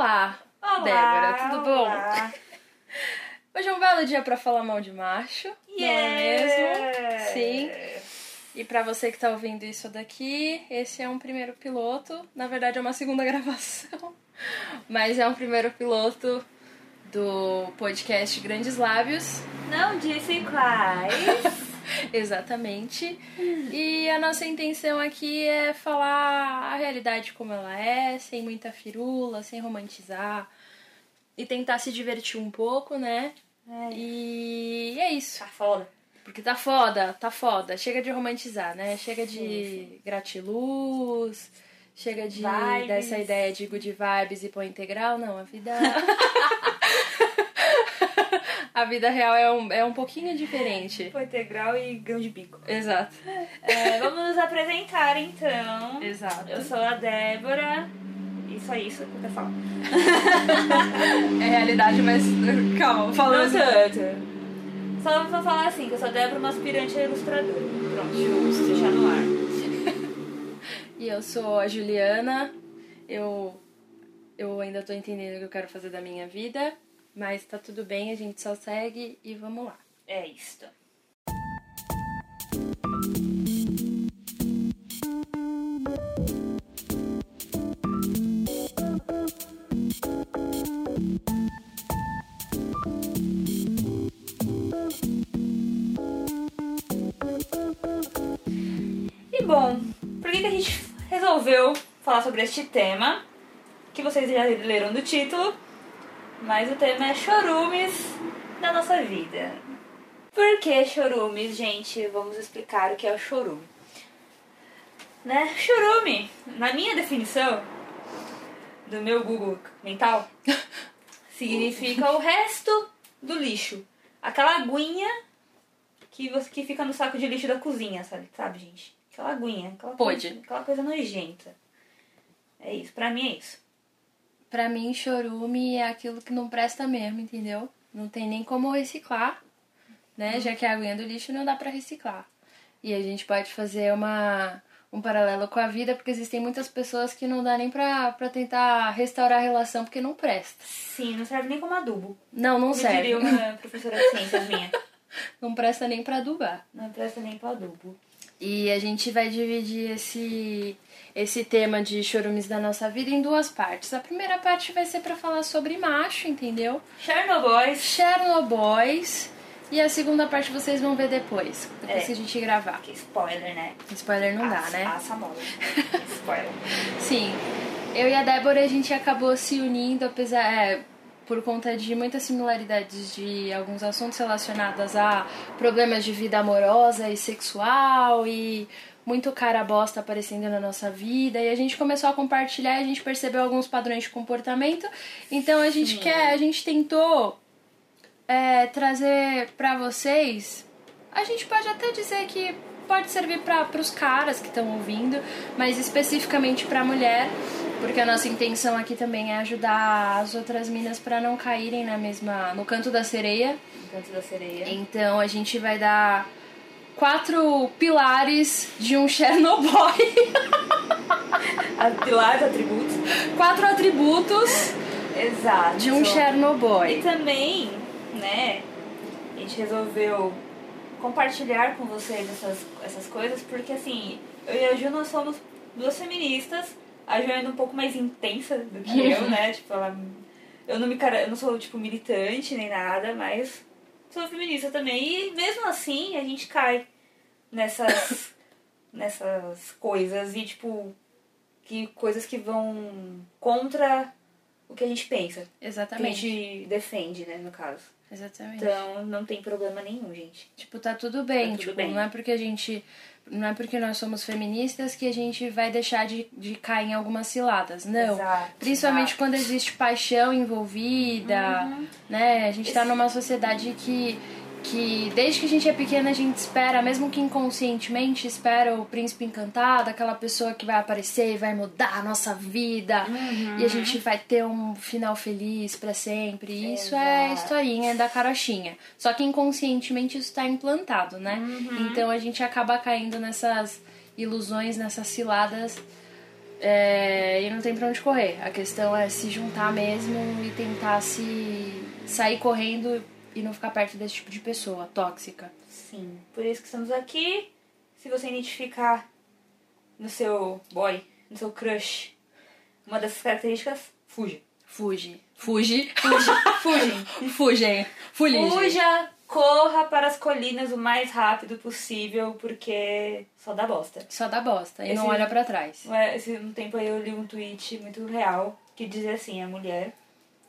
Olá, Olá, Débora, tudo bom? olá. Hoje é um belo dia pra falar mal de macho, não é mesmo? Sim. E pra você que tá ouvindo isso daqui, esse é um primeiro piloto. Na verdade é uma segunda gravação, mas é um primeiro piloto do podcast Grandes Lábios. Não disse quais. Exatamente. E a nossa intenção aqui é falar a realidade como ela é, sem muita firula, sem romantizar. E tentar se divertir um pouco, né? É. E é isso. Tá foda. Porque tá foda, tá foda. Chega de romantizar, né? Chega de gratiluz, chega de Vibes. dessa ideia de good vibes e põe integral. Não, a vida. a vida real é um, é um pouquinho diferente. Foi integral e grão de bico. Exato. É, vamos nos apresentar então. Exato. Eu sou a Débora. E só isso que eu falar. É realidade, mas calma, Não falando. tanto. Só vou falar assim, que eu sou a Débora, uma aspirante ilustradora. Pronto, justo, deixar no ar. E eu sou a Juliana. Eu eu ainda tô entendendo o que eu quero fazer da minha vida, mas tá tudo bem, a gente só segue e vamos lá. É isto. Resolveu falar sobre este tema? Que vocês já leram do título, mas o tema é chorumes da nossa vida. Por que chorumes, gente? Vamos explicar o que é o chorume. Né? Chorume, na minha definição do meu Google mental, significa o resto do lixo. Aquela aguinha que, você, que fica no saco de lixo da cozinha, sabe, sabe gente? Aquela aguinha, aquela Pode. coisa, aquela coisa nojenta. É isso, pra mim é isso. Pra mim, chorume é aquilo que não presta mesmo, entendeu? Não tem nem como reciclar, né? Já que a aguinha do lixo não dá pra reciclar. E a gente pode fazer uma, um paralelo com a vida, porque existem muitas pessoas que não dá nem pra, pra tentar restaurar a relação porque não presta. Sim, não serve nem como adubo. Não, não Como serve. diria uma professora de ciências minha. Não presta nem pra adubar. Não presta nem pra adubo. E a gente vai dividir esse, esse tema de chorumes da nossa vida em duas partes. A primeira parte vai ser pra falar sobre macho, entendeu? Chernobyls. Chernobyls. E a segunda parte vocês vão ver depois, depois É. que a gente gravar. Que spoiler, né? Spoiler não dá, né? Aça mola. spoiler. Sim. Eu e a Débora a gente acabou se unindo, apesar. É, por conta de muitas similaridades de alguns assuntos relacionados a problemas de vida amorosa e sexual e muito cara bosta aparecendo na nossa vida. E a gente começou a compartilhar e a gente percebeu alguns padrões de comportamento. Então a gente quer, a gente tentou é, trazer pra vocês. A gente pode até dizer que pode servir para os caras que estão ouvindo, mas especificamente pra mulher, porque a nossa intenção aqui também é ajudar as outras minas pra não caírem na mesma no canto da sereia. Canto da sereia. Então a gente vai dar quatro pilares de um Chernobyl, pilares, atributos. quatro atributos Exato. de um E Chernobyl. também, né, a gente resolveu compartilhar com vocês essas, essas coisas, porque assim, eu e a Ju nós somos duas feministas, a Ju é um pouco mais intensa do que eu, né? Tipo, ela. Eu não, me, eu não sou, tipo, militante nem nada, mas sou feminista também. E mesmo assim, a gente cai nessas, nessas coisas e, tipo, que coisas que vão contra o que a gente pensa. Que a Exatamente. gente defende, né, no caso. Exatamente. Então, não tem problema nenhum, gente. Tipo, tá tudo bem. Tá tudo tipo, bem. não é porque a gente. Não é porque nós somos feministas que a gente vai deixar de, de cair em algumas ciladas. Não. Exato, Principalmente exato. quando existe paixão envolvida, Uhum. né? A gente tá numa sociedade que, que desde que a gente é pequena a gente espera, mesmo que inconscientemente, espera o príncipe encantado, aquela pessoa que vai aparecer e vai mudar a nossa vida Uhum. e a gente vai ter um final feliz pra sempre. Isso é Exato. historinha da carochinha. Só que inconscientemente isso tá implantado, né? Uhum. Então a gente acaba caindo nessas ilusões, nessas ciladas é, e não tem pra onde correr. A questão é se juntar mesmo e tentar se sair correndo e não ficar perto desse tipo de pessoa tóxica. Sim, por isso que estamos aqui. Se você identificar no seu boy, no seu crush, uma dessas características, fuja. Fuge. Fuge. Fuja. Fugem. Fugem. Fuja, corra para as colinas o mais rápido possível, porque só dá bosta. Só dá bosta e Esse- não olha pra trás. Ué, Esse um tempo aí eu li um tweet muito real que dizia assim, a mulher,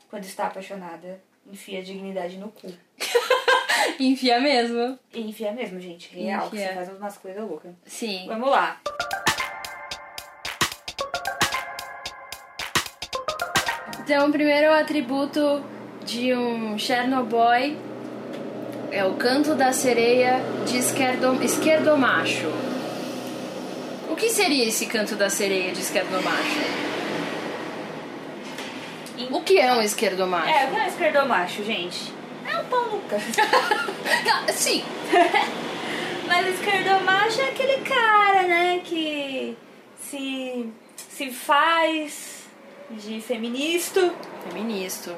quando está apaixonada, enfia a dignidade no cu. Enfia mesmo. Enfia mesmo, gente. Real, que você faz umas coisas loucas. Sim. Vamos lá. Então, o primeiro atributo de um Chernobyl é o canto da sereia de esquerdo, esquerdomacho. O que seria esse canto da sereia de esquerdomacho? Que é um esquerdomacho? É, o que é um esquerdomacho, gente? É um pau no cu. Não, sim, Mas esquerdomacho é aquele cara, né, que se, se faz de feminista, feministo.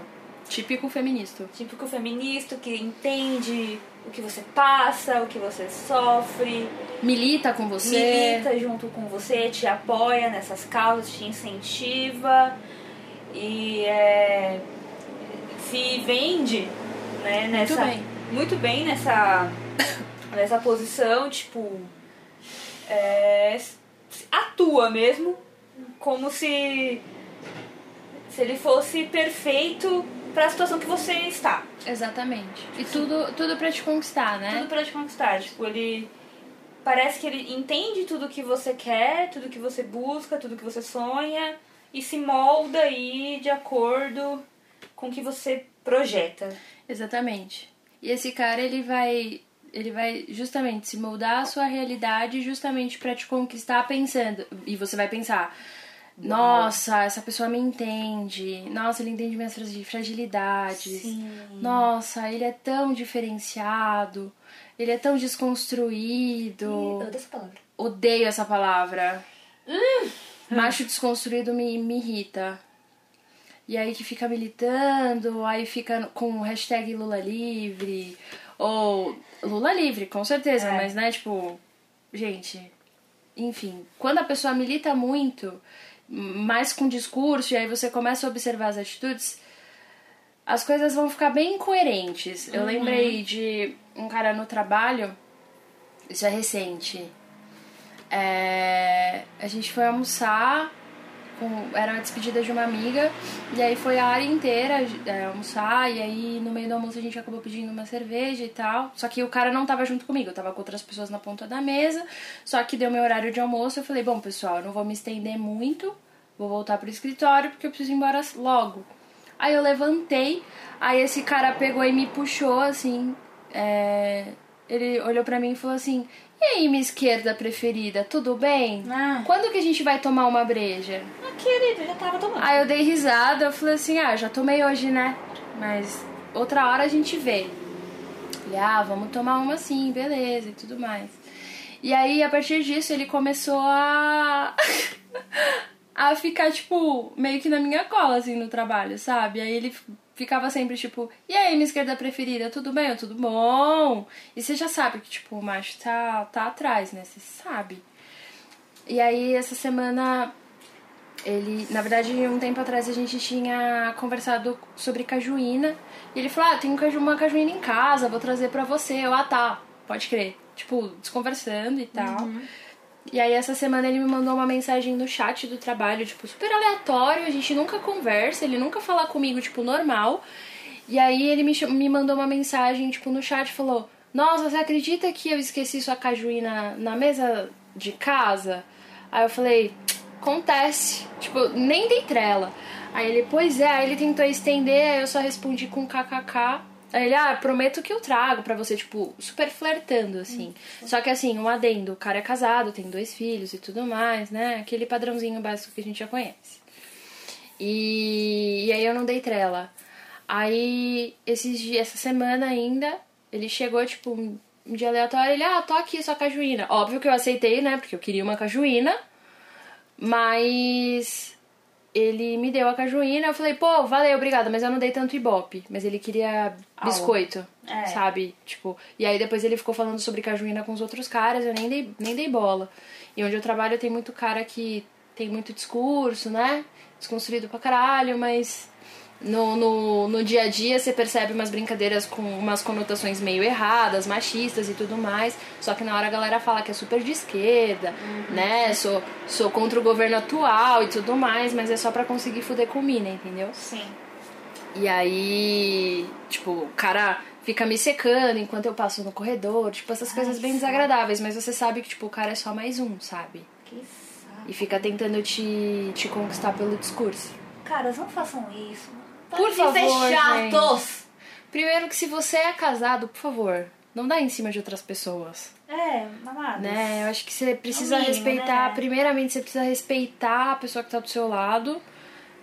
Típico feministo. típico feminista, que entende o que você passa, o que você sofre, Milita com você. milita junto com você, te apoia nessas causas, te incentiva e é, se vende né, nessa, bem. muito bem nessa, nessa posição, tipo, é, atua mesmo como se, se ele fosse perfeito para a situação que você está. Exatamente. E tudo, tudo pra te conquistar, né? Tudo pra te conquistar. Tipo, ele. Parece que ele entende tudo que você quer, tudo que você busca, tudo que você sonha e se molda aí de acordo com o que você projeta. Exatamente. E esse cara, ele vai ele vai justamente se moldar a sua realidade justamente pra te conquistar pensando e você vai pensar nossa, essa pessoa me entende. Nossa, ele entende minhas fragi- fragilidades. Sim. Nossa, ele é tão diferenciado. Ele é tão desconstruído. Eu essa palavra. Odeio essa palavra. Macho desconstruído me, me irrita. E aí que fica militando, aí fica com hashtag Lula livre. Ou Lula livre, com certeza, É. mas né, tipo. Gente, enfim, quando a pessoa milita muito, mais com discurso, e aí você começa a observar as atitudes, as coisas vão ficar bem incoerentes. Eu lembrei de um cara no trabalho, isso é recente. É, a gente foi almoçar, com, era a despedida de uma amiga, e aí foi a área inteira é, almoçar, e aí no meio do almoço a gente acabou pedindo uma cerveja e tal. Só que o cara não tava junto comigo, eu tava com outras pessoas na ponta da mesa, só que deu meu horário de almoço, eu falei, bom pessoal, eu não vou me estender muito, vou voltar pro escritório porque eu preciso ir embora logo. Aí eu levantei, aí esse cara pegou e me puxou assim. é, Ele olhou pra mim e falou assim: E aí, minha esquerda preferida, tudo bem? Ah. Quando que a gente vai tomar uma breja? Ah, querido, já tava tomando. Aí eu dei risada, eu falei assim: Ah, já tomei hoje, né? Mas outra hora a gente vê. Ele, ah, vamos tomar uma sim, beleza e tudo mais. E aí, a partir disso, ele começou a. a ficar, tipo, meio que na minha cola, assim, no trabalho, sabe? Aí ele ficava sempre, tipo, e aí, minha esquerda preferida, tudo bem? Tudo bom? E você já sabe que, tipo, o macho tá, tá atrás, né? Você sabe. E aí, essa semana, ele, na verdade, um tempo atrás a gente tinha conversado sobre cajuína. E ele falou: Ah, tenho uma cajuína em casa, vou trazer pra você. Eu, ah, tá, pode crer. Tipo, desconversando e tal. E aí, essa semana ele me mandou uma mensagem no chat do trabalho, tipo, super aleatório. A gente nunca conversa, ele nunca fala comigo, tipo, normal. E aí, ele me, me mandou uma mensagem, tipo, no chat falou: Nossa, você acredita que eu esqueci sua cajuína na mesa de casa? Aí eu falei: Acontece. Tipo, nem dei trela. Aí ele, pois é, aí ele tentou estender, aí eu só respondi com kkk. Aí ele, ah, prometo que eu trago pra você, tipo, super flertando, assim. Só que assim, um adendo, o cara é casado, tem dois filhos e tudo mais, né? Aquele padrãozinho básico que a gente já conhece. E, e aí eu não dei trela. Aí, esses dias, essa semana ainda, ele chegou, tipo, um um dia aleatório, ele, ah, tô aqui, sua cajuína. Óbvio que eu aceitei, né? Porque eu queria uma cajuína. Mas ele me deu a cajuína, eu falei, pô, valeu, obrigada, mas eu não dei tanto ibope. Mas ele queria biscoito, É. sabe? Tipo, e aí depois ele ficou falando sobre cajuína com os outros caras, eu nem dei, nem dei bola. E onde eu trabalho tem muito cara que tem muito discurso, né? Desconstruído pra caralho, mas no, no, no dia a dia você percebe umas brincadeiras com umas conotações meio erradas, machistas e tudo mais. Só que na hora a galera fala que é super de esquerda, né? Sou, sou contra o governo atual e tudo mais, mas é só pra conseguir fuder com mina, entendeu? Sim. E aí, tipo, o cara fica me secando enquanto eu passo no corredor, tipo, essas coisas bem desagradáveis, mas você sabe que, tipo, o cara é só mais um, sabe? Que saco. E fica tentando te, te conquistar pelo discurso. Caras, não façam isso. Por de ser favor, chatos. Primeiro que se você é casado, por favor, não dá em cima de outras pessoas. É, mamadas. Né? Eu acho que você precisa É o mínimo, respeitar. né? Primeiramente, você precisa respeitar a pessoa que tá do seu lado.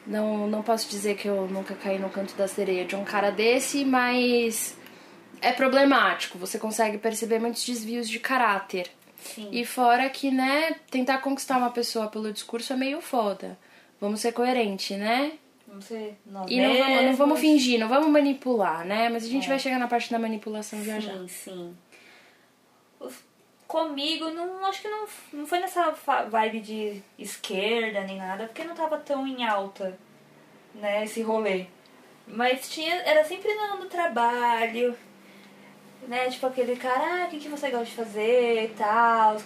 Não, não posso dizer que eu nunca caí no canto da sereia de um cara desse, mas é problemático. Você consegue perceber muitos desvios de caráter. Sim. E fora que, né, tentar conquistar uma pessoa pelo discurso é meio foda. Vamos ser coerentes, né? Ser nós E não vamos, não vamos fingir, não vamos manipular, né? Mas a gente É. vai chegar na parte da manipulação já já. Sim, sim. Comigo, não, acho que não, não foi nessa vibe de esquerda nem nada, porque não tava tão em alta, né, esse rolê. Mas tinha, era sempre no, no trabalho, né, tipo aquele cara, ah, o que, que você gosta de fazer e tal,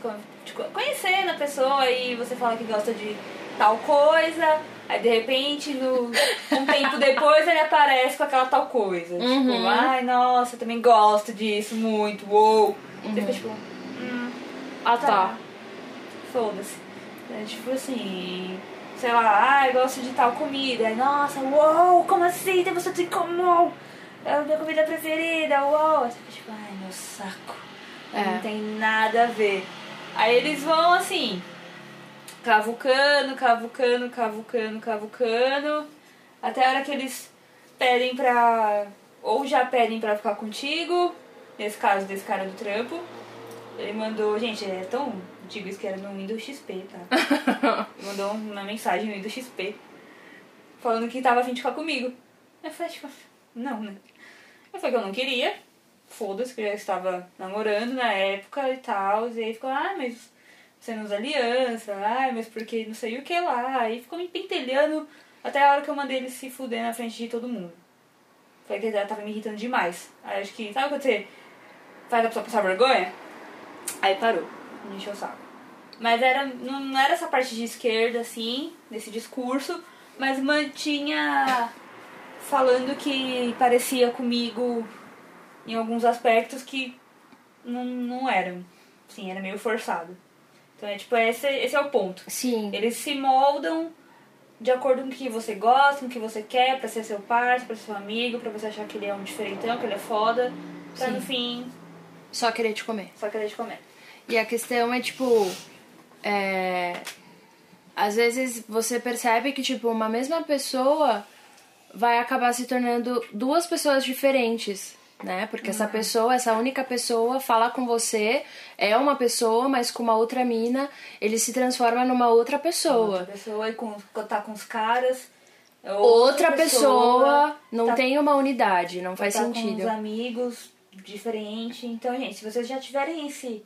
tipo, conhecendo a pessoa e você fala que gosta de tal coisa, aí de repente, no, um tempo depois ele aparece com aquela tal coisa. Tipo, Uhum. ai, nossa, eu também gosto disso muito, uou. Você fica tipo, hum, Ah, tá. foda-se. É, tipo assim, sei lá, eu gosto de tal comida. Aí, Nossa, uou, como assim? Tem você tem como? É a minha comida preferida, uou. Você fica tipo, ai, meu saco. É. Não tem nada a ver. Aí eles vão assim, cavucando, cavucando, cavucando, cavucando. Até a hora que eles pedem pra. Ou já pedem pra ficar contigo, nesse caso desse cara do trampo. Ele mandou, gente, é tão. Digo isso que era no Windows XP, tá? Ele mandou uma mensagem no Windows XP falando que tava a fim de ficar comigo. Eu falei, tipo, não, né? Eu falei que eu não queria. Foda-se, que eu já estava namorando na época e tal. E aí ficou, ah, mas você não usa aliança, ah, mas porque não sei o que lá. Aí ficou me pentelhando até a hora que eu mandei ele se fuder na frente de todo mundo. Falei que ele tava me irritando demais. Aí acho que, sabe quando você faz a pessoa passar vergonha? Aí parou, me encheu o saco. Mas era, não não era essa parte de esquerda, assim, desse discurso, mas mantinha falando que parecia comigo em alguns aspectos que não, não eram. Sim, era meio forçado. Então é tipo, esse, esse é o ponto. Sim. Eles se moldam de acordo com o que você gosta, com o que você quer, pra ser seu parceiro, pra ser seu amigo, pra você achar que ele é um diferentão, que ele é foda, pra Sim. no fim Só querer te comer. só querer te comer. E a questão é, tipo. É... Às vezes você percebe que, tipo, uma mesma pessoa vai acabar se tornando duas pessoas diferentes, né? Porque essa pessoa, essa única pessoa, fala com você, é uma pessoa, mas com uma outra mina, ele se transforma numa outra pessoa. Outra pessoa e com, tá com os caras. é Outra pessoa, não tá- tem uma unidade, não faz tá com sentido. os amigos diferente. Então, gente, se vocês já tiverem esse.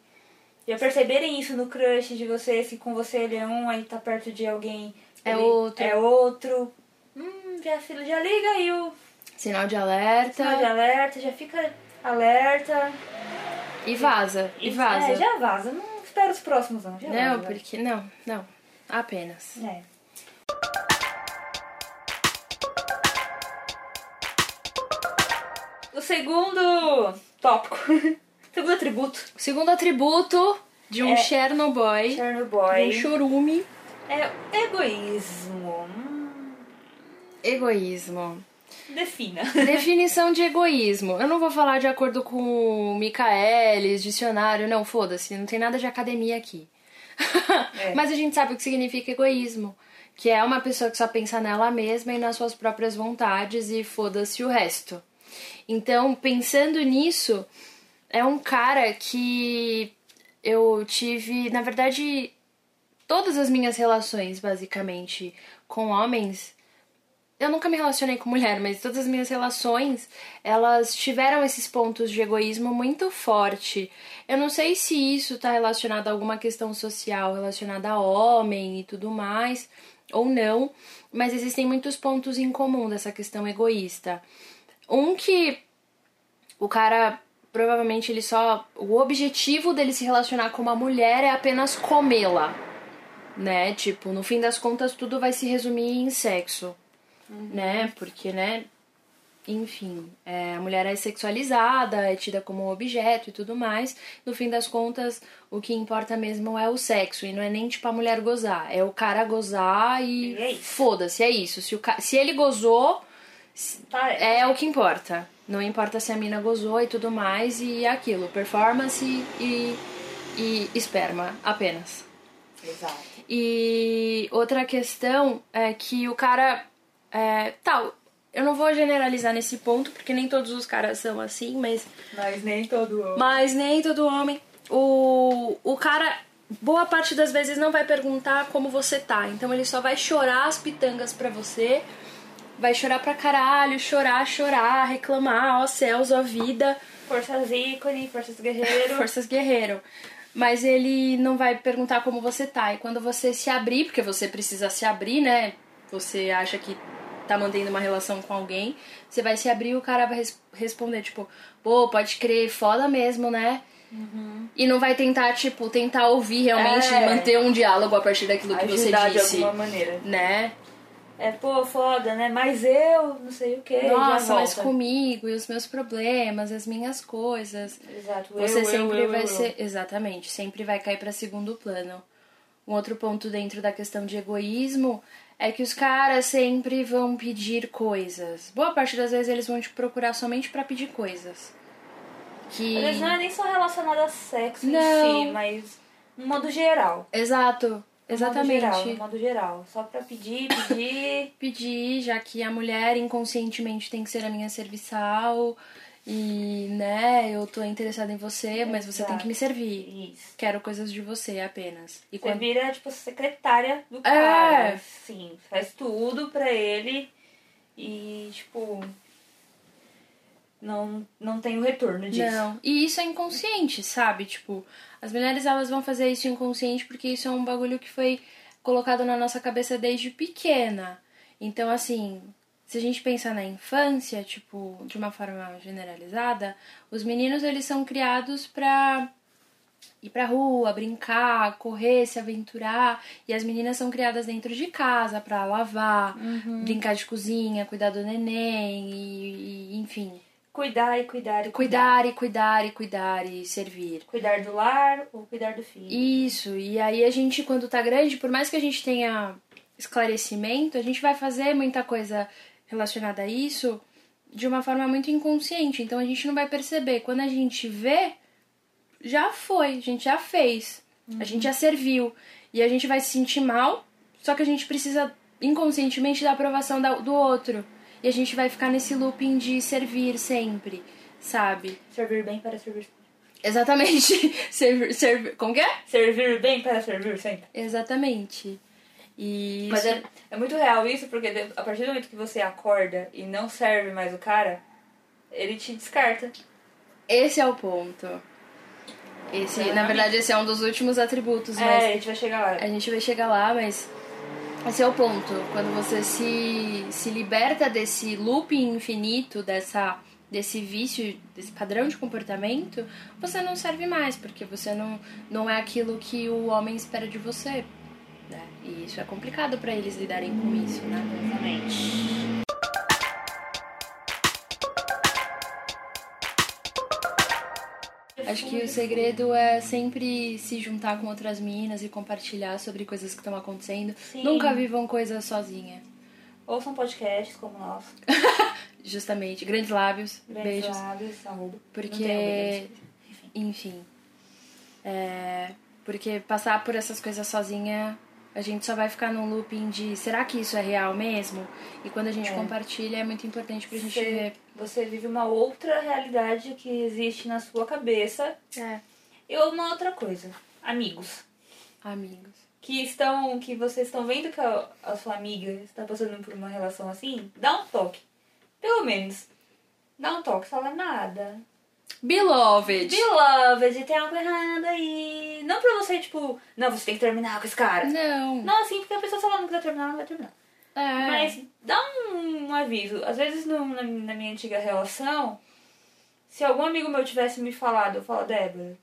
Já perceberem isso no crush de vocês, que com você ele é um, aí tá perto de alguém. É outro. É outro. Hum, já, já liga aí o Sinal de alerta sinal de alerta, já fica alerta. e vaza. E vaza. É, já vaza. Não espera os próximos, não. Já Não, vaza. porque. Não, não. Apenas. É. O segundo tópico. segundo atributo. O segundo atributo de um É. Chernobyl, de um Chernobyl. chorume, É egoísmo. Egoísmo. Defina. Definição de egoísmo. Eu não vou falar de acordo com o Michaelis, dicionário, não, foda-se, não tem nada de academia aqui. É. Mas a gente sabe o que significa egoísmo. Que é uma pessoa que só pensa nela mesma e nas suas próprias vontades e foda-se o resto. Então, pensando nisso, é um cara que eu tive. Na verdade, todas as minhas relações, basicamente, com homens, eu nunca me relacionei com mulher, mas todas as minhas relações, elas tiveram esses pontos de egoísmo muito forte. Eu não sei se isso está relacionado a alguma questão social relacionada a homem e tudo mais, ou não, mas existem muitos pontos em comum dessa questão egoísta. Um que o cara provavelmente ele só o objetivo dele se relacionar com uma mulher é apenas comê-la, né? Tipo, no fim das contas tudo vai se resumir em sexo uhum. né? Porque, né? Enfim, é, a mulher é sexualizada, é tida como um objeto e tudo mais. No fim das contas, o que importa mesmo é o sexo. E não é nem tipo a mulher gozar, é o cara gozar e é foda-se, é isso. Se, o ca... se ele gozou, tá, é. é o que importa. Não importa se a mina gozou e tudo mais, e é aquilo, performance e, e esperma apenas. Exato. E outra questão é que o cara é, tal, eu não vou generalizar nesse ponto, porque nem todos os caras são assim, mas. Mas nem todo homem. Mas nem todo homem. O, o cara, boa parte das vezes, não vai perguntar como você tá. Então ele só vai chorar as pitangas pra você. Vai chorar pra caralho, chorar, chorar, reclamar, ó céus, ó vida. Forças ícone, forças guerreiro. forças guerreiro. Mas ele não vai perguntar como você tá. E quando você se abrir, porque você precisa se abrir, né? Você acha que tá mantendo uma relação com alguém, você vai se abrir e o cara vai res responder, tipo, pô, pode crer, foda mesmo, né? Uhum. E não vai tentar, tipo, tentar ouvir realmente é. e manter um diálogo a partir daquilo que você disse. de alguma maneira. Né? É, pô, foda, né? Mas eu, não sei o que. Nossa, mas comigo e os meus problemas, as minhas coisas. Exato. Você eu, sempre eu, vai eu, ser. Exatamente, sempre vai cair para segundo plano. Um outro ponto dentro da questão de egoísmo é que os caras sempre vão pedir coisas. Boa parte das vezes eles vão te procurar somente para pedir coisas. Que... Eles não é nem só relacionado a sexo não. em si, mas no modo geral. Exato. Exatamente. No modo geral, no modo geral. Só pra pedir, pedir. pedir, já que a mulher inconscientemente tem que ser a minha serviçal. E, né, eu tô interessada em você, mas você tem que me servir. Isso. Quero coisas de você apenas. E você quando... vira, tipo, secretária do cara. É. Sim, faz tudo pra ele e, tipo, não, não tem o retorno disso. Não, e isso é inconsciente, sabe? Tipo, as mulheres elas vão fazer isso inconsciente porque isso é um bagulho que foi colocado na nossa cabeça desde pequena. Então, assim, se a gente pensar na infância, tipo, de uma forma generalizada, os meninos eles são criados para ir pra rua, brincar, correr, se aventurar, e as meninas são criadas dentro de casa para lavar, uhum. brincar de cozinha, cuidar do neném e, e enfim, Cuidar e cuidar e cuidar. Cuidar e cuidar e cuidar e servir. Cuidar do lar ou cuidar do filho. Isso, e aí a gente, quando tá grande, por mais que a gente tenha esclarecimento, a gente vai fazer muita coisa relacionada a isso de uma forma muito inconsciente. Então a gente não vai perceber. Quando a gente vê, já foi, a gente já fez, uhum. a gente já serviu. E a gente vai se sentir mal, só que a gente precisa inconscientemente da aprovação do outro. E a gente vai ficar nesse looping de servir sempre, sabe? Servir bem para servir Exatamente. servir, servir, como que é? Servir bem para servir sempre. Exatamente. E Mas é, é muito real isso, porque a partir do momento que você acorda e não serve mais o cara, ele te descarta. Esse é o ponto. Esse, na verdade, esse é um dos últimos atributos, é, a gente vai chegar lá. A gente vai chegar lá, mas. Esse é o ponto. Quando você se, se liberta desse looping infinito, dessa, desse vício, desse padrão de comportamento, você não serve mais, porque você não, não é aquilo que o homem espera de você. E isso é complicado para eles lidarem com isso, né? Exatamente. Acho que o segredo é sempre se juntar com outras meninas e compartilhar sobre coisas que estão acontecendo. Sim. Nunca vivam coisas sozinha. Ouçam podcasts como o nosso. Justamente. Grandes lábios. Grandes beijos. lábios, arroba. Porque, enfim. É, porque passar por essas coisas sozinha a gente só vai ficar num looping de será que isso é real mesmo? E quando a gente é. compartilha é muito importante pra gente você, ver. Você vive uma outra realidade que existe na sua cabeça. É. E uma outra coisa. Amigos. Amigos. que estão. que vocês estão vendo que a, a sua amiga está passando por uma relação assim, dá um toque. Pelo menos. Dá um toque, fala nada. Beloved. Beloved, tem algo errado aí. Não pra você, tipo, não, você tem que terminar com esse cara. Não. Não, assim, porque a pessoa se ela não quiser terminar, não vai terminar. É. Mas dá um, um aviso. Às vezes no- na, na minha antiga relação, se algum amigo meu tivesse me falado, eu falo, Débora,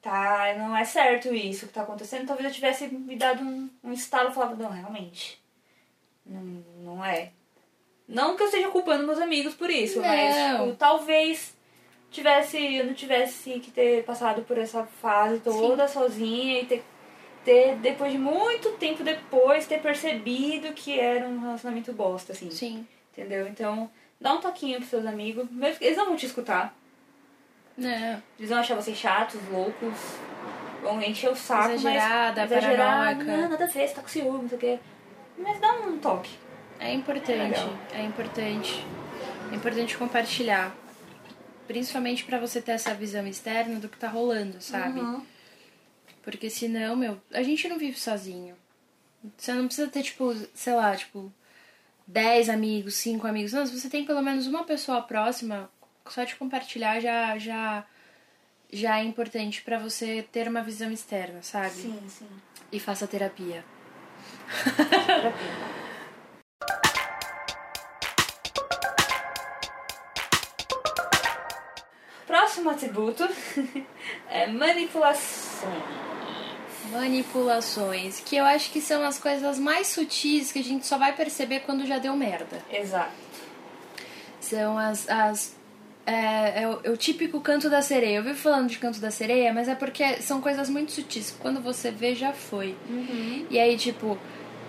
tá, não é certo isso que tá acontecendo, talvez eu tivesse me dado um, um estalo e falava, não, realmente. Não, não é. Não que eu esteja culpando meus amigos por isso, mas Não. tipo, talvez tivesse, eu não tivesse que ter passado por essa fase toda sozinha e ter ter, depois de muito tempo depois, ter percebido que era um relacionamento bosta, assim. Sim. Entendeu? Então, dá um toquinho pros seus amigos. Eles não vão te escutar. Não. Eles vão achar vocês chatos, loucos. Vão encher o saco. Exagerada, mas, exagerado, paranoica. Não, nada a ver, você tá com ciúme, não sei o quê. Mas dá um toque. É importante. legal. É importante. É importante compartilhar. Principalmente pra você ter essa visão externa do que tá rolando, sabe? Uhum. Porque senão, meu, a gente não vive sozinho. Você não precisa ter, tipo, sei lá, tipo, 10 amigos, 5 amigos. Não, se você tem pelo menos uma pessoa próxima, só de compartilhar já já já é importante pra você ter uma visão externa, sabe? Sim, sim. E faça terapia. Terapia. Próximo atributo é manipulação. Manipulações, que eu acho que são as coisas mais sutis que a gente só vai perceber quando já deu merda. Exato. São as. as é, é o, é o típico canto da sereia. Eu vivo falando de canto da sereia, mas é porque são coisas muito sutis. Quando você vê, já foi. E aí, tipo,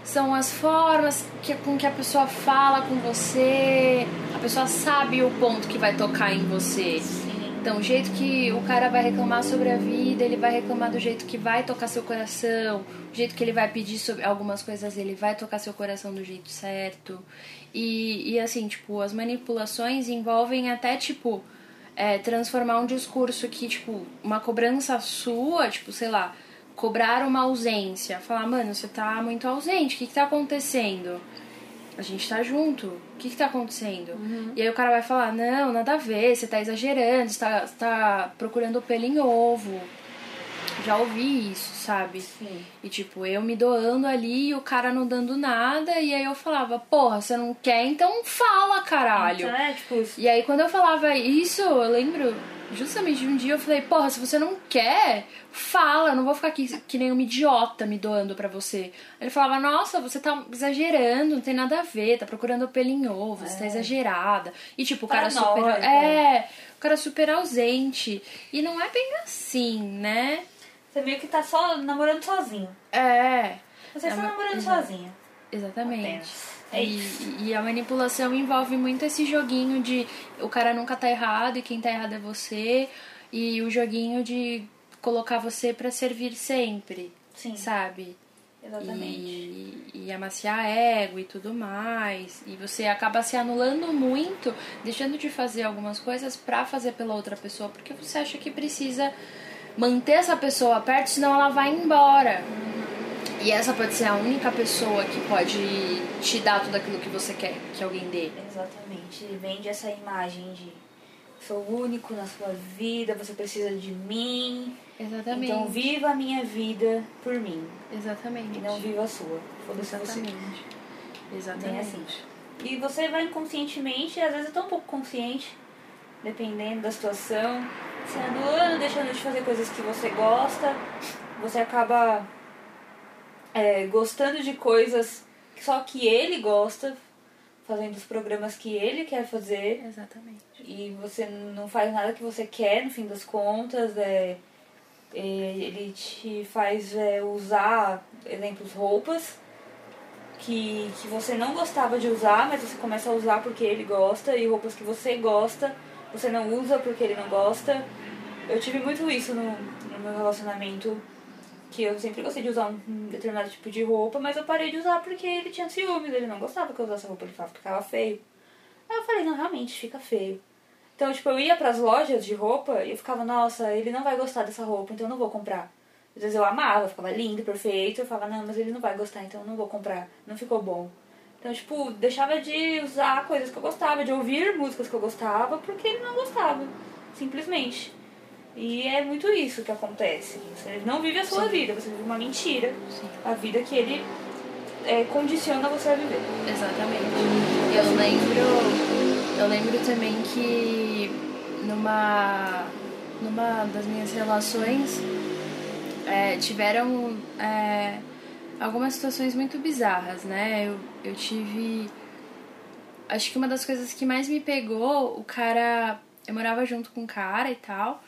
são as formas que, com que a pessoa fala com você. A pessoa sabe o ponto que vai tocar em você. Então, o jeito que o cara vai reclamar sobre a vida, ele vai reclamar do jeito que vai tocar seu coração, o jeito que ele vai pedir sobre algumas coisas, ele vai tocar seu coração do jeito certo. E, e assim, tipo, as manipulações envolvem até, tipo, é, transformar um discurso que, tipo, uma cobrança sua, tipo, sei lá, cobrar uma ausência. Falar, mano, você tá muito ausente, o que que tá acontecendo? A gente tá junto, o que que tá acontecendo? E aí o cara vai falar, não, nada a ver, você tá exagerando, você tá, tá procurando pelo em ovo. Já ouvi isso, sabe? Sim. E tipo, eu me doando ali e o cara não dando nada, e aí eu falava, porra, você não quer, então fala, caralho. Então, é, tipo, E aí quando eu falava isso, eu lembro justamente um dia eu falei, porra, se você não quer, fala, eu não vou ficar aqui que nem uma idiota me doando pra você. Ele falava, nossa, você tá exagerando, não tem nada a ver, tá procurando pelo em ovo, você tá exagerada. E tipo, o cara super. É, o cara super ausente. E não é bem assim, né? você meio que tá só namorando sozinho. É. Você É está uma- namorando Exato. sozinha. Exatamente. Apenas. É E, e a manipulação envolve muito esse joguinho de o cara nunca tá errado e quem tá errado é você. E o joguinho de colocar você pra servir sempre. Sim. Sabe? Exatamente. E, e amaciar ego e tudo mais. E você acaba se anulando muito, deixando de fazer algumas coisas pra fazer pela outra pessoa, porque você acha que precisa manter essa pessoa perto, senão ela vai embora. E essa pode ser a única pessoa que pode te dar tudo aquilo que você quer que alguém dê. Exatamente. Ele vende essa imagem de sou único na sua vida, você precisa de mim. Exatamente. Então viva a minha vida por mim. Exatamente. E não viva a sua. Foda-se você. Exatamente. Bem Exatamente. assim. E você vai inconscientemente, às vezes até um pouco consciente, dependendo da situação, se anulando, deixando de fazer coisas que você gosta. Você acaba é, gostando de coisas só que ele gosta, fazendo os programas que ele quer fazer. Exatamente. E você não faz nada que você quer, no fim das contas. É, ele te faz é, usar, exemplos, roupas que, que você não gostava de usar, mas você começa a usar porque ele gosta, e roupas que você gosta, você não usa porque ele não gosta. Eu tive muito isso no, no meu relacionamento, que eu sempre gostei de usar um determinado tipo de roupa, mas eu parei de usar porque ele tinha ciúmes, ele não gostava que eu usasse roupa, ele falava que ficava feio. Aí eu falei, não, realmente, fica feio. Então, tipo, eu ia pras lojas de roupa e eu ficava, nossa, ele não vai gostar dessa roupa, então eu não vou comprar. Às vezes eu amava, ficava lindo, perfeito. Eu falava, não, mas ele não vai gostar, então eu não vou comprar. Não ficou bom. Então, tipo, deixava de usar coisas que eu gostava, de ouvir músicas que eu gostava, porque ele não gostava. Simplesmente. E é muito isso que acontece. Você não vive a sua Sim. vida, você vive uma mentira. Sim. A vida que ele é, condiciona você a viver. Exatamente. Eu lembro. Eu lembro também que numa. numa das minhas relações é, tiveram é, algumas situações muito bizarras, né? Eu, eu tive. Acho que uma das coisas que mais me pegou, o cara. Eu morava junto com um cara e tal.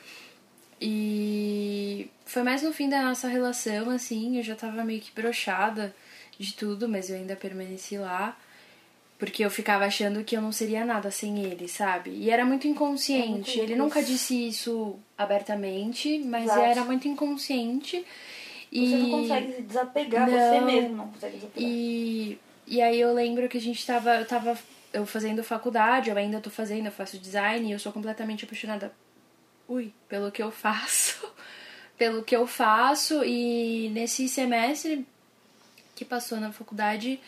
E foi mais no fim da nossa relação, assim, eu já tava meio que brochada de tudo, mas eu ainda permaneci lá. Porque eu ficava achando que eu não seria nada sem ele, sabe? E era muito inconsciente. É muito ele nunca disse isso abertamente, mas Exato. era muito inconsciente. E... Você não consegue se desapegar, não. você mesmo não consegue desapegar. E, e aí eu lembro que a gente tava. Eu tava eu fazendo faculdade, eu ainda tô fazendo, eu faço design e eu sou completamente apaixonada. Ui, pelo que eu faço. pelo que eu faço. E nesse semestre que passou na faculdade,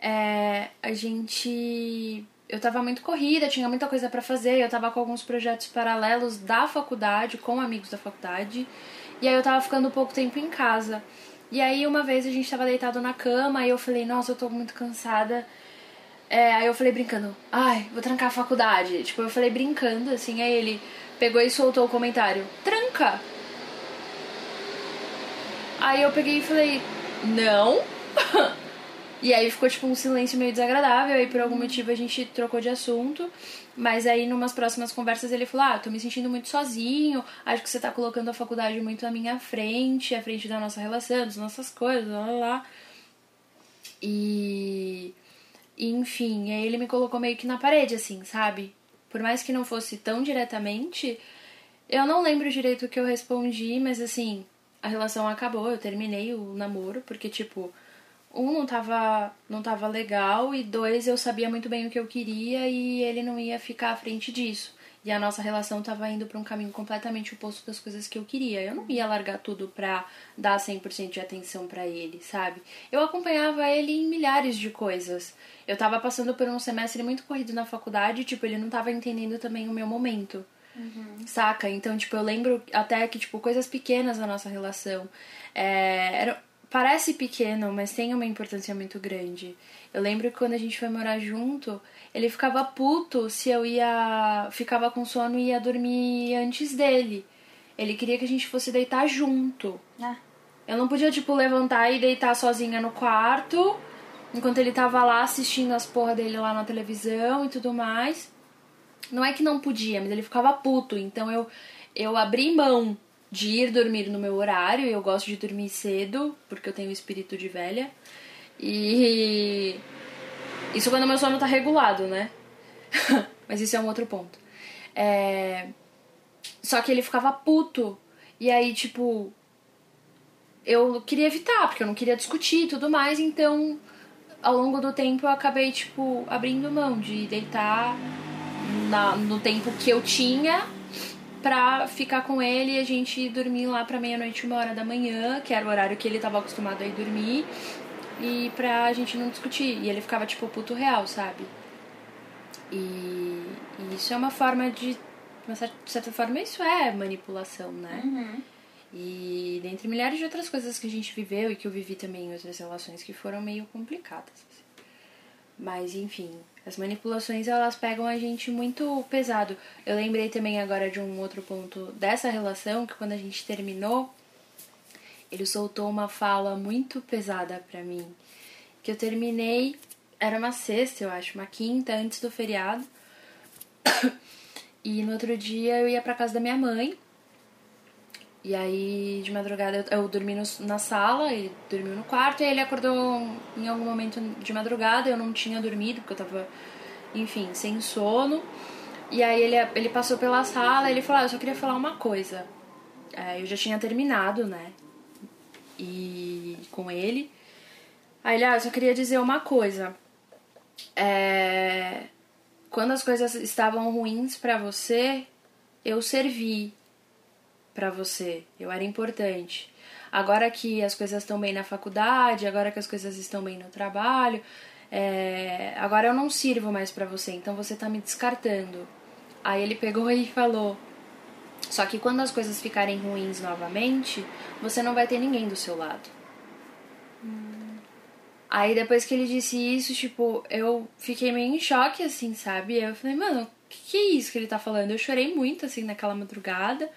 é, a gente. Eu tava muito corrida, tinha muita coisa para fazer, eu tava com alguns projetos paralelos da faculdade, com amigos da faculdade, e aí eu tava ficando pouco tempo em casa. E aí uma vez a gente tava deitado na cama e eu falei, nossa, eu tô muito cansada. É, aí eu falei brincando, ai, vou trancar a faculdade. Tipo, eu falei brincando, assim, aí ele pegou e soltou o comentário, tranca! Aí eu peguei e falei, não. E aí ficou tipo um silêncio meio desagradável, aí por algum motivo a gente trocou de assunto. Mas aí, numas próximas conversas, ele falou: Ah, tô me sentindo muito sozinho, acho que você tá colocando a faculdade muito à minha frente, à frente da nossa relação, das nossas coisas, lá lá lá. E. Enfim, aí ele me colocou meio que na parede, assim, sabe? Por mais que não fosse tão diretamente, eu não lembro direito o que eu respondi, mas assim, a relação acabou, eu terminei o namoro, porque, tipo um não tava, não tava legal e dois eu sabia muito bem o que eu queria e ele não ia ficar à frente disso. E a nossa relação tava indo para um caminho completamente oposto das coisas que eu queria. Eu não ia largar tudo pra dar 100% de atenção para ele, sabe? Eu acompanhava ele em milhares de coisas. Eu tava passando por um semestre muito corrido na faculdade, tipo, ele não tava entendendo também o meu momento. Uhum. Saca? Então, tipo, eu lembro até que, tipo, coisas pequenas da nossa relação. É, era, parece pequeno, mas tem uma importância muito grande. Eu lembro que quando a gente foi morar junto, ele ficava puto se eu ia. ficava com sono e ia dormir antes dele. Ele queria que a gente fosse deitar junto. Ah. Eu não podia, tipo, levantar e deitar sozinha no quarto, enquanto ele tava lá assistindo as porra dele lá na televisão e tudo mais. Não é que não podia, mas ele ficava puto. Então eu, eu abri mão de ir dormir no meu horário. Eu gosto de dormir cedo, porque eu tenho espírito de velha. E isso quando meu sono tá regulado, né? Mas isso é um outro ponto. É... Só que ele ficava puto. E aí, tipo, eu queria evitar, porque eu não queria discutir e tudo mais. Então, ao longo do tempo, eu acabei, tipo, abrindo mão de deitar na, no tempo que eu tinha pra ficar com ele e a gente dormir lá pra meia-noite, uma hora da manhã, que era o horário que ele tava acostumado a ir dormir, e pra gente não discutir. E ele ficava tipo puto real, sabe? E, e isso é uma forma de. De certa forma, isso é manipulação, né? Uhum. E dentre milhares de outras coisas que a gente viveu e que eu vivi também em outras relações que foram meio complicadas. Mas enfim, as manipulações elas pegam a gente muito pesado. Eu lembrei também agora de um outro ponto dessa relação que quando a gente terminou, ele soltou uma fala muito pesada para mim. Que eu terminei, era uma sexta, eu acho, uma quinta antes do feriado. E no outro dia eu ia para casa da minha mãe. E aí, de madrugada, eu, eu dormi no, na sala, ele dormiu no quarto, e ele acordou em algum momento de madrugada, eu não tinha dormido, porque eu tava, enfim, sem sono. E aí ele, ele passou pela sala e ele falou, ah, eu só queria falar uma coisa. É, eu já tinha terminado, né? E com ele. Aí ele, ah, eu só queria dizer uma coisa. É, quando as coisas estavam ruins para você, eu servi para você, eu era importante. agora que as coisas estão bem na faculdade, agora que as coisas estão bem no trabalho, é, agora eu não sirvo mais para você, então você tá me descartando. Aí ele pegou e falou: Só que quando as coisas ficarem ruins novamente, você não vai ter ninguém do seu lado. Aí depois que ele disse isso, tipo, eu fiquei meio em choque, assim, sabe? Eu falei, mano, o que, que é isso que ele tá falando? Eu chorei muito, assim, naquela madrugada.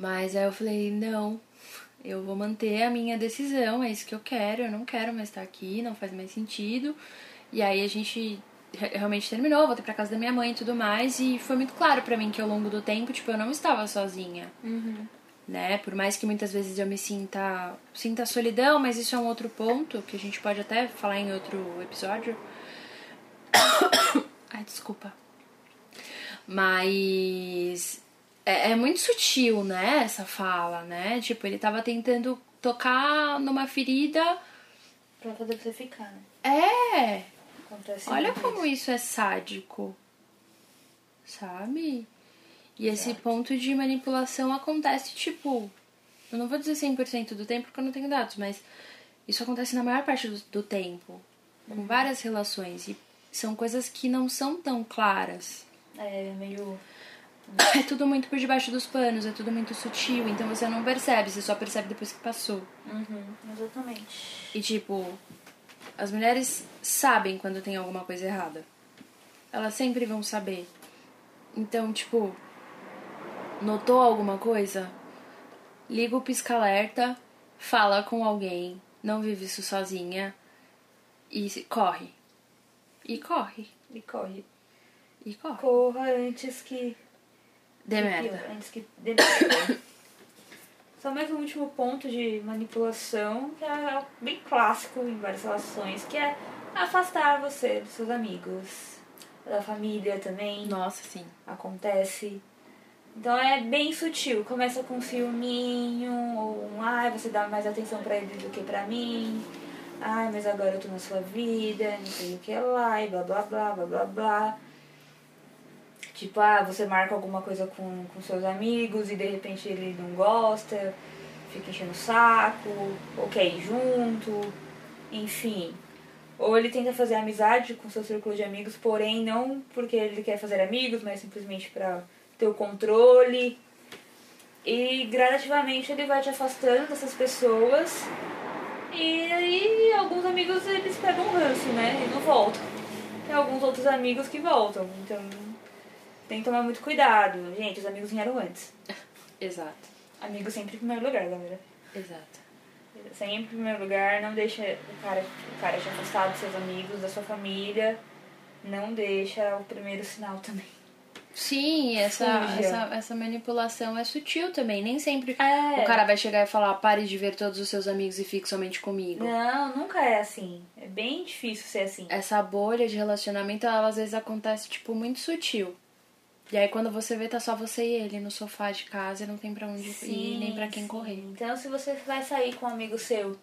Mas aí eu falei, não, eu vou manter a minha decisão, é isso que eu quero, eu não quero mais estar aqui, não faz mais sentido. E aí a gente realmente terminou, voltei pra casa da minha mãe e tudo mais, e foi muito claro para mim que ao longo do tempo, tipo, eu não estava sozinha. Uhum. Né? Por mais que muitas vezes eu me sinta, sinta solidão, mas isso é um outro ponto que a gente pode até falar em outro episódio. Ai, desculpa. Mas é, é, muito sutil, né, essa fala, né? Tipo, ele tava tentando tocar numa ferida. Pra fazer você ficar, né? É! Acontece Olha como isso é sádico. Sabe? E esse ponto de manipulação acontece, tipo. Eu não vou dizer 100% do tempo porque eu não tenho dados, mas isso acontece na maior parte do, do tempo. Com várias relações. E são coisas que não são tão claras. É meio. É tudo muito por debaixo dos panos, é tudo muito sutil, então você não percebe, você só percebe depois que passou. Uhum, exatamente. E tipo, as mulheres sabem quando tem alguma coisa errada. Elas sempre vão saber. Então, tipo, notou alguma coisa? Liga o pisca-alerta, fala com alguém, não vive isso sozinha e corre. E corre. E corre. E corre. Corra antes que. Que merda. Antes que dê merda. Só mais um último ponto de manipulação, que é bem clássico em várias relações, que é afastar você dos seus amigos, da família também. Nossa, sim. acontece. Então é bem sutil. Começa com um ciúminho, ou um ai, você dá mais atenção pra ele do que pra mim. Ai, mas agora eu tô na sua vida, não sei o que lá, e blá blá blá blá blá blá. Tipo, ah, você marca alguma coisa com, com seus amigos e de repente ele não gosta, fica enchendo o saco, ou quer ir junto, enfim. Ou ele tenta fazer amizade com seu círculo de amigos, porém não porque ele quer fazer amigos, mas simplesmente pra ter o controle. E gradativamente ele vai te afastando dessas pessoas. E aí alguns amigos eles pegam ranço, né? E não voltam. Tem alguns outros amigos que voltam. Então tem que tomar muito cuidado. Gente, os amigos vieram antes. Exato. Amigos sempre em primeiro lugar, galera. Exato. Sempre em primeiro lugar, não deixa o cara, o cara te afastar dos seus amigos, da sua família. Não deixa o primeiro sinal também. Sim, essa, essa, essa manipulação é sutil também. Nem sempre É. o cara vai chegar e falar: pare de ver todos os seus amigos e fique somente comigo. Não, nunca é assim. É bem difícil ser assim. Essa bolha de relacionamento, ela às vezes acontece, tipo, muito sutil. E aí quando você vê, tá só você e ele no sofá de casa e não tem pra onde ir, nem pra quem sim. correr. Então, se você vai sair com um amigo seu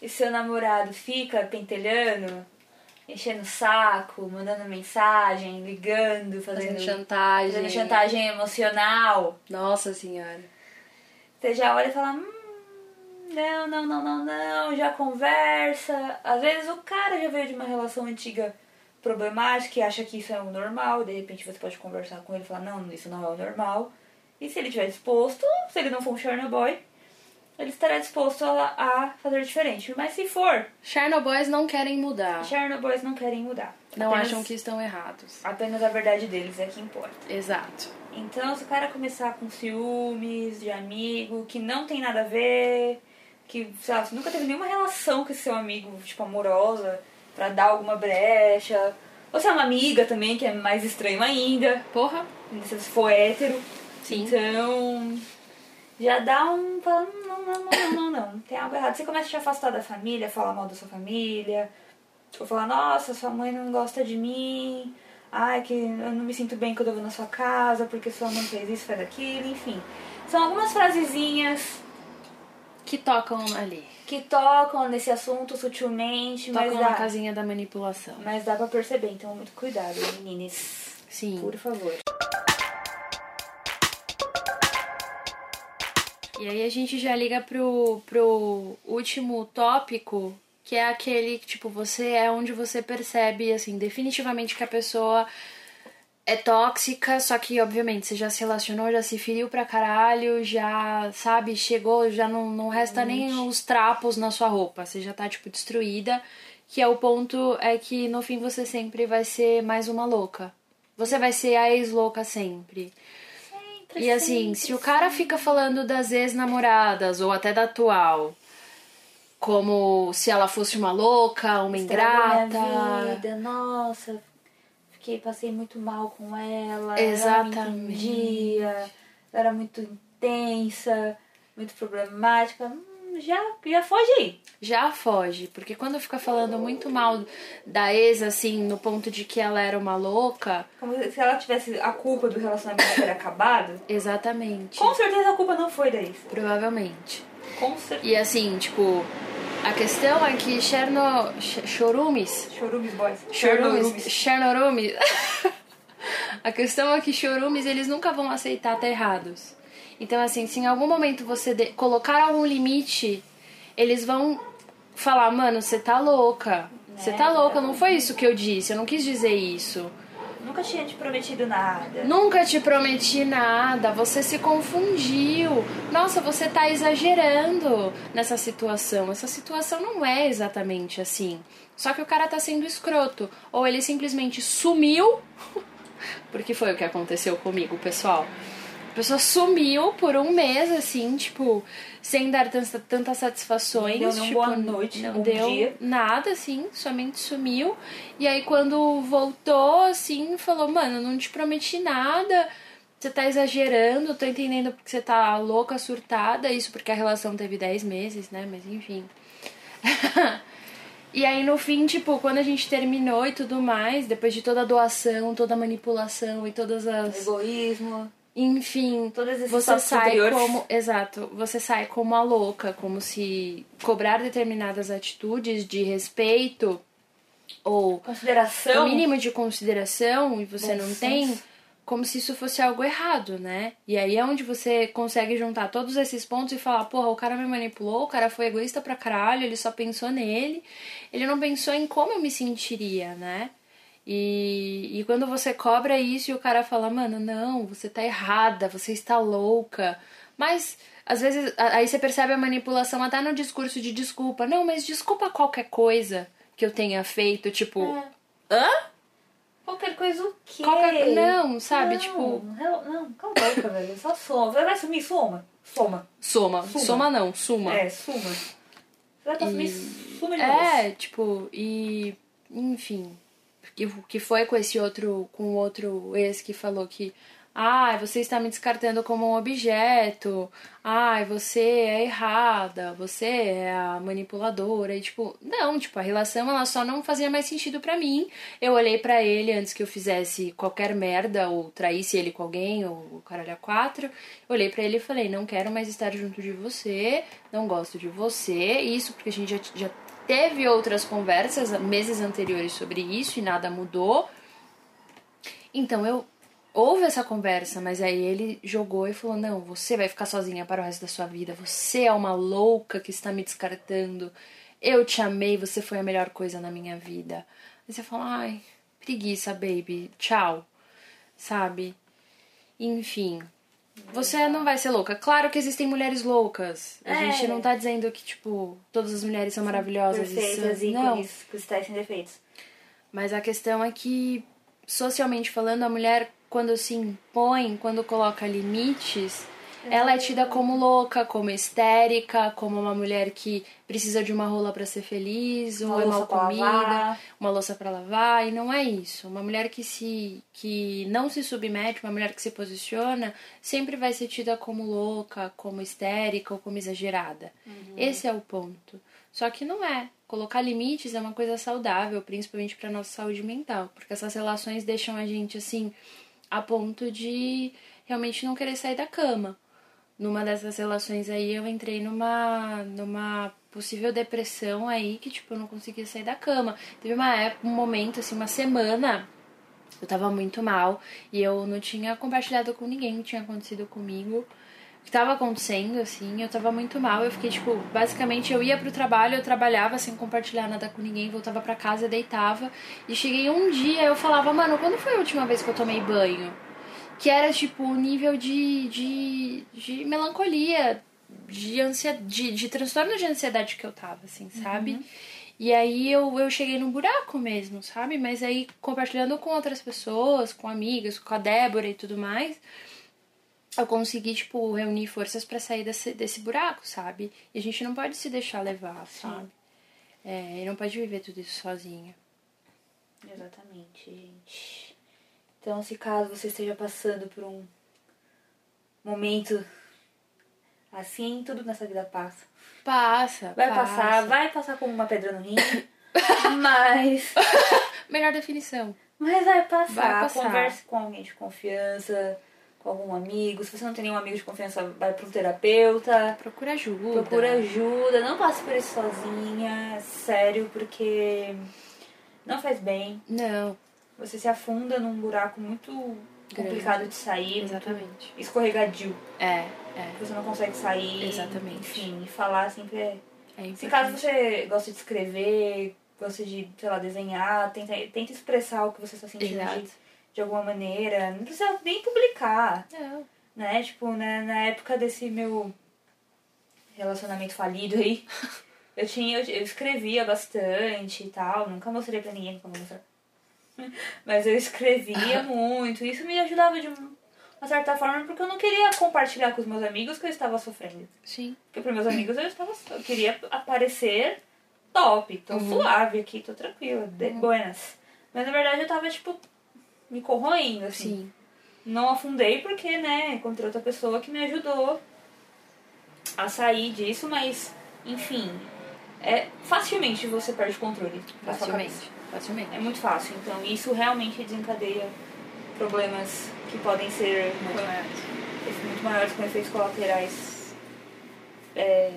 e seu namorado fica pentelhando, enchendo o saco, mandando mensagem, ligando, fazendo, Fazendo chantagem. fazendo chantagem emocional, Nossa senhora. você já olha e fala: hum, não, não, não, não, não, já conversa. Às vezes o cara já veio de uma relação antiga problemática e acha que isso é o normal, de repente você pode conversar com ele e falar: não, isso não é o normal. E se ele estiver disposto, se ele não for um Chernobyl, ele estará disposto a, a fazer diferente. Mas se for, Chernobyls não querem mudar. Chernobyls não querem mudar. Não Apenas- acham que estão errados. Apenas a verdade deles é que importa. Exato. Então, se o cara começar com ciúmes de amigo, que não tem nada a ver, que, sei lá, você nunca teve nenhuma relação com esse seu amigo, tipo, amorosa, pra dar alguma brecha. Ou se é uma amiga também, que é mais estranho ainda, Porra. se for hétero. Sim. Então, já dá um. fala, Não, não, não, não, não, não. Tem algo errado. Você começa a te afastar da família, falar mal da sua família. Ou falar, nossa, sua mãe não gosta de mim. Ai, que eu não me sinto bem quando eu vou na sua casa, porque sua mãe fez isso, fez aquilo, enfim. São algumas frasezinhas Que tocam ali. que tocam nesse assunto sutilmente, mas Tocam na casinha da manipulação. mas dá pra perceber. Então, muito cuidado, meninas. Sim. Por favor. E aí a gente já liga pro, pro último tópico, que é aquele que, tipo, você é onde você percebe, assim, definitivamente que a pessoa é tóxica, só que, obviamente, você já se relacionou, já se feriu pra caralho, já, sabe, chegou, já não, não resta nem os trapos na sua roupa, você já tá, tipo, destruída. Que é o ponto é que no fim você sempre vai ser mais uma louca. Você vai ser a ex-louca sempre. Sempre, E assim, se o cara fica falando das ex-namoradas ou até da atual, como se ela fosse uma louca, uma Estragou ingrata. minha vida, nossa, fiquei, passei muito mal com ela. Exatamente. Ela me entendia, ela era muito intensa, muito problemática. Hum, já, já foge aí. Já foge, porque quando fica falando muito mal da ex, assim, no ponto de que ela era uma louca, Como se ela tivesse a culpa do relacionamento ter acabado. exatamente. Com certeza a culpa não foi da ex. Provavelmente. Com certeza. E assim, tipo, a questão é que Cherno... Ch- Chorumes Chorumes boys. Chorumes. Chernorumes. A questão é que chorumes eles nunca vão aceitar estar errados. Então, assim, se em algum momento você de- colocar algum limite, eles vão falar, mano, você tá louca. Você tá louca, não foi isso que eu disse, eu não quis dizer isso. Nunca tinha te prometido nada. Nunca te prometi nada, você se confundiu. Nossa, você tá exagerando nessa situação. Essa situação não é exatamente assim. Só que o cara tá sendo escroto. Ou ele simplesmente sumiu. Porque foi o que aconteceu comigo, pessoal. A pessoa sumiu por um mês, assim, tipo, sem dar tanta- tantas satisfações. Não deu tipo, boa noite, não deu dia. nada, assim, somente sumiu. E aí quando voltou, assim, falou, mano, não te prometi nada, você tá exagerando, tô entendendo porque você tá louca, surtada, isso porque a relação teve 10 meses, né? Mas enfim. e aí no fim, tipo, quando a gente terminou e tudo mais, depois de toda a doação, toda a manipulação e todas as. Egoísmo. Enfim, esses você sai como. Exato, você sai como a louca, como se cobrar determinadas atitudes de respeito ou Consideração. o mínimo de consideração e você Bom não senso. tem, como se isso fosse algo errado, né? E aí é onde você consegue juntar todos esses pontos e falar, porra, o cara me manipulou, o cara foi egoísta pra caralho, ele só pensou nele, ele não pensou em como eu me sentiria, né? E, e quando você cobra isso e o cara fala, mano, não, você tá errada, você está louca. Mas às vezes aí você percebe a manipulação até no discurso de desculpa. Não, mas desculpa qualquer coisa que eu tenha feito, tipo, É. hã? Qualquer coisa o quê? Qualquer- não, sabe, Não, tipo- Não, não, cala a boca, velho. Só soma. Você vai sumir, soma. Soma. Soma. Suma. Soma não, suma. É, suma. Você vai consumir, suma de É, tipo, e. Enfim. Que, que foi com esse outro. Com o outro ex que falou que. Ai, você está me descartando como um objeto. Ai, você é errada. Você é a manipuladora. E, tipo, não, tipo, a relação ela só não fazia mais sentido pra mim. Eu olhei pra ele antes que eu fizesse qualquer merda ou traísse ele com alguém ou o caralho a quatro. Olhei pra ele e falei: não quero mais estar junto de você. Não gosto de você. Isso porque a gente já, já teve outras conversas meses anteriores sobre isso e nada mudou. Então eu houve essa conversa, mas aí ele jogou e falou: "Não, você vai ficar sozinha para o resto da sua vida. Você é uma louca que está me descartando. Eu te amei, você foi a melhor coisa na minha vida." Aí você fala: "Ai, preguiça, baby. Tchau." Sabe? Enfim, você não vai ser louca. Claro que existem mulheres loucas. A É. gente não tá dizendo que, tipo, todas as mulheres são maravilhosas. e Perfeitas, são- Não, ícones, cristais sem defeitos. mas a questão é que, socialmente falando, a mulher, quando se impõe, quando coloca limites, ela é tida como louca, como histérica, como uma mulher que precisa de uma rola pra ser feliz, Uma ou é louça mal comida, lavar. uma louça pra lavar, e não é isso. Uma mulher que se que não se submete, uma mulher que se posiciona, sempre vai ser tida como louca, como histérica ou como exagerada. Esse é o ponto. Só que não é. Colocar limites é uma coisa saudável, principalmente para nossa saúde mental, porque essas relações deixam a gente assim a ponto de realmente não querer sair da cama. Numa dessas relações aí eu entrei numa numa possível depressão aí que tipo eu não conseguia sair da cama. Teve uma época, um momento assim, uma semana eu tava muito mal e eu não tinha compartilhado com ninguém o que tinha acontecido comigo. que tava acontecendo, assim, eu tava muito mal. Eu fiquei, tipo, basicamente eu ia pro trabalho, eu trabalhava sem compartilhar nada com ninguém, voltava pra casa, deitava. E cheguei um dia, eu falava, mano, quando foi a última vez que eu tomei banho? Que era, tipo, o nível de, de, de melancolia, de, de, de transtorno de ansiedade que eu tava, assim, sabe? Uhum. E aí eu, eu cheguei num buraco mesmo, sabe? Mas aí compartilhando com outras pessoas, com amigas, com a Débora e tudo mais, eu consegui, tipo, reunir forças para sair desse, desse buraco, sabe? E a gente não pode se deixar levar, sabe? É, e não pode viver tudo isso sozinha. Exatamente, gente. Então, se caso você esteja passando por um momento assim, tudo nessa vida passa. Passa, Vai passa. passar, vai passar como uma pedra no rim, mas, Melhor definição. mas vai passar. Vai passar. Converse com alguém de confiança, com algum amigo. Se você não tem nenhum amigo de confiança, vai para um terapeuta. Procura ajuda. Procura ajuda, não passe por isso sozinha, sério, porque não faz bem. Não, Você se afunda num buraco muito complicado de sair, exatamente. escorregadio. É, é. Você não consegue sair. Exatamente. Enfim, e falar sempre é. É Se caso você gosta de escrever, gosta de, sei lá, desenhar, tenta, tenta expressar o que você está sentindo de, de alguma maneira. Não precisa nem publicar, Não. né? Tipo, né, na época desse meu relacionamento falido aí, eu tinha, eu, eu escrevia bastante e tal. Nunca mostrei pra ninguém como mostrar. Mas eu escrevia muito. Isso me ajudava de um- uma certa forma, porque eu não queria compartilhar com os meus amigos que eu estava sofrendo. Sim. Porque para meus amigos eu estava eu queria aparecer top, tô suave aqui, tô tranquila, de buenas. Mas na verdade eu tava tipo me corroendo assim. Sim. Não afundei porque, né, encontrei outra pessoa que me ajudou a sair disso, mas enfim, é facilmente você perde o controle Facilmente. Facilmente. É muito fácil. Então isso realmente desencadeia problemas que podem ser Muito maiores. efeitos muito maiores com efeitos colaterais é,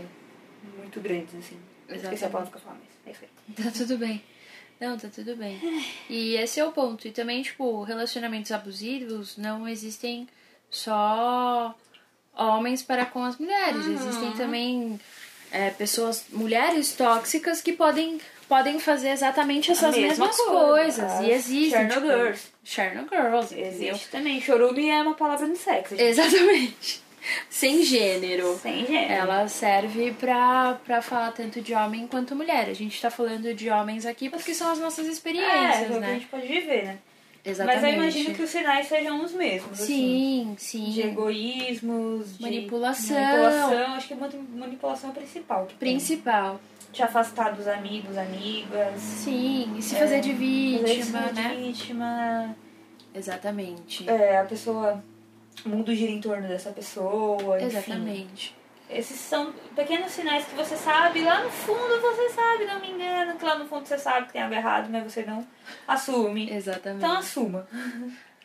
muito grandes, assim. Esqueci a Exatamente. palavra que eu mas é isso aí. Tá tudo bem. Não, tá tudo bem. E esse é o ponto. E também, tipo, relacionamentos abusivos não existem só homens para com as mulheres. Existem também é, pessoas, mulheres tóxicas que podem, podem fazer exatamente essas mesma mesmas coisa. coisas. As E existem. Chernobyl tipo, Girls. Chernobyl Girls. entendeu? Existe também. Chorume é uma palavra de sexo. gente. Exatamente. Sem gênero. Sem gênero. Ela serve pra, pra falar tanto de homem quanto mulher. A gente tá falando de homens aqui porque são as nossas é, experiências, é o que a né? gente pode viver, né? Exatamente. Mas eu imagino que os sinais sejam os mesmos. assim. Sim, sim. De egoísmos, de Manipulação. manipulação. Acho que a mani- manipulação é a principal. Que tem. Te afastar dos amigos, amigas. Sim, e se fazer de fazer vítima, de né? vítima. Exatamente. É, a pessoa. O mundo gira em torno dessa pessoa. enfim. Exatamente. Esses são pequenos sinais que você sabe, lá no fundo você sabe, não me engano, que lá no fundo você sabe que tem algo errado, mas você não assume. Exatamente. Então assuma.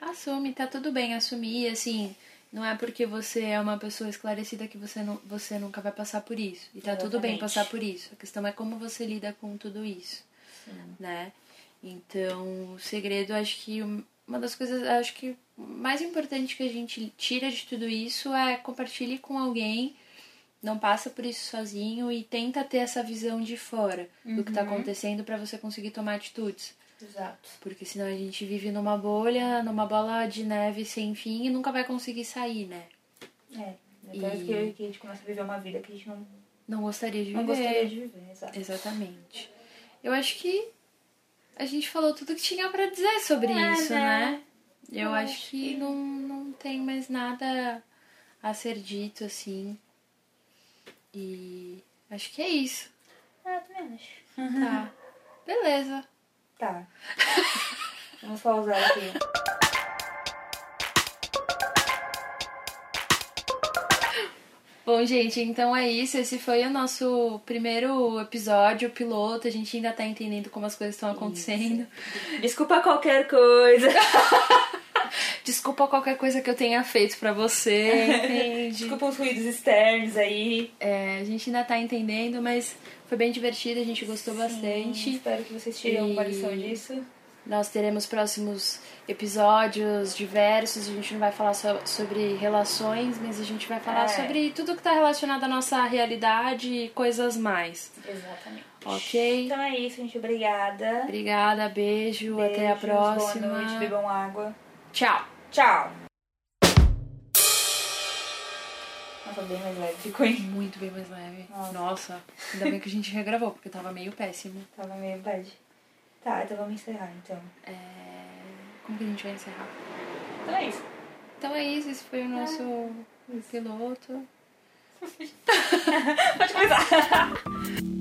Assume, tá tudo bem assumir, assim, não é porque você é uma pessoa esclarecida que você, não, você nunca vai passar por isso. E tá tudo bem Exatamente. passar por isso. A questão é como você lida com tudo isso, né? Então, o segredo, acho que um- uma das coisas, acho que mais importante que a gente tira de tudo isso é compartilhe com alguém, não passa por isso sozinho e tenta ter essa visão de fora do que tá acontecendo pra você conseguir tomar atitudes. Exato. Porque senão a gente vive numa bolha, numa bola de neve sem fim e nunca vai conseguir sair, né? É. Depois E- que, que a gente começa a viver uma vida que a gente não, Não gostaria de não viver. gostaria de viver. Exato. Exatamente. Eu acho que a gente falou tudo que tinha pra dizer sobre É, isso, né? né? Eu, acho, acho que, que- Não, não tem mais nada a ser dito, assim. E acho que é isso. Ah, também acho. Tá. Beleza. Tá. Vamos pausar aqui. Bom, gente, então é isso. Esse foi o nosso primeiro episódio, piloto. A gente ainda tá entendendo como as coisas estão acontecendo. Desculpa qualquer coisa. Desculpa qualquer coisa que eu tenha feito pra você, entende? Desculpa os ruídos externos aí. É, a gente ainda tá entendendo, mas foi bem divertido, a gente gostou Sim, bastante. espero que vocês tirem E- alguma lição disso. Nós teremos próximos episódios diversos. A gente não vai falar só sobre relações, mas a gente vai falar É. sobre tudo que está relacionado à nossa realidade e coisas mais. Exatamente. Ok? Então é isso, gente. Obrigada. Obrigada, beijo, até a próxima. Boa noite, bebam água. Tchau. Tchau. Nossa, bem mais leve. Ficou, hein? Muito bem mais leve. Nossa. Nossa, ainda bem que a gente regravou, porque tava meio péssimo. Tava meio bad. Tá, então vamos encerrar, então. É... Como que a gente vai encerrar? Então é isso. Então é isso, esse foi o nosso piloto. Pode começar.